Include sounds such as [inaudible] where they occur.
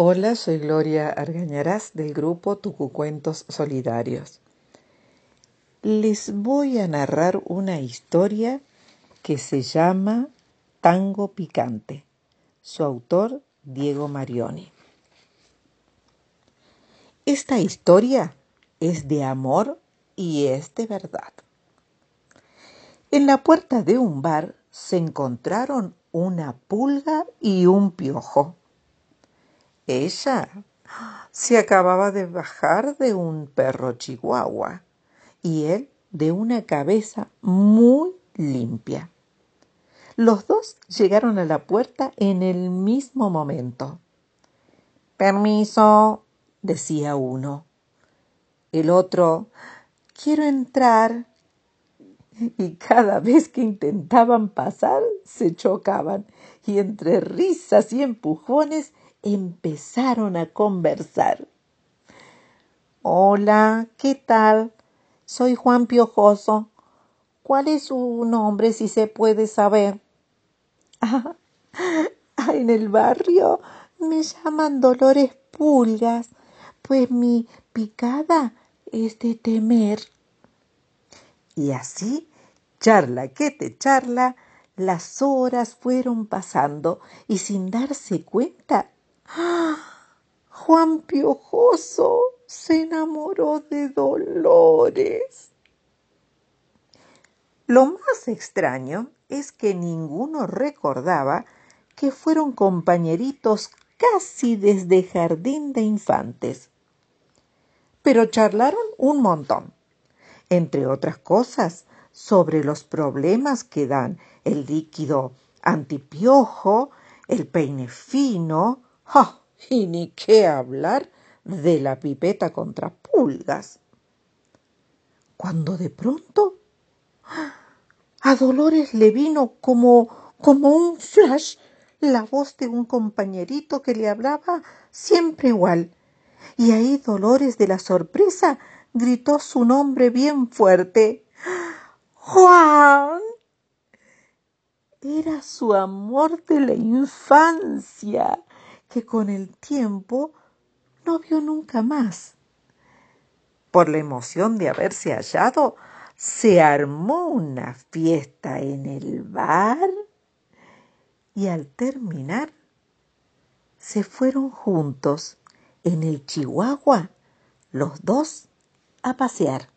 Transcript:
Hola, soy Gloria Argañarás del grupo Tucucuentos Solidarios. Les voy a narrar una historia que se llama Tango Picante. Su autor, Diego Marioni. Esta historia es de amor y es de verdad. En la puerta de un bar se encontraron una pulga y un piojo. Ella se acababa de bajar de un perro chihuahua y él de una cabeza muy limpia. Los dos llegaron a la puerta en el mismo momento. Permiso, decía uno. El otro, quiero entrar. Y cada vez que intentaban pasar, se chocaban, y entre risas y empujones empezaron a conversar. Hola, ¿qué tal? Soy Juan Piojoso. ¿Cuál es su nombre si se puede saber? [laughs] Ah, en el barrio me llaman Dolores Pulgas, pues mi picada es de temer. Y así, charla que te charla, las horas fueron pasando y sin darse cuenta [gasps] Juan Piojoso se enamoró de Dolores. Lo más extraño es que ninguno recordaba que fueron compañeritos casi desde jardín de infantes. Pero charlaron un montón, entre otras cosas, sobre los problemas que dan el líquido antipiojo, el peine fino, y ni qué hablar de la pipeta contra pulgas. Cuando de pronto a Dolores le vino como, como un flash la voz de un compañerito que le hablaba siempre igual. Y ahí Dolores de la sorpresa gritó su nombre bien fuerte. Juan. Era su amor de la infancia que con el tiempo no vio nunca más. Por la emoción de haberse hallado, se armó una fiesta en el bar y al terminar se fueron juntos en el Chihuahua los dos a pasear.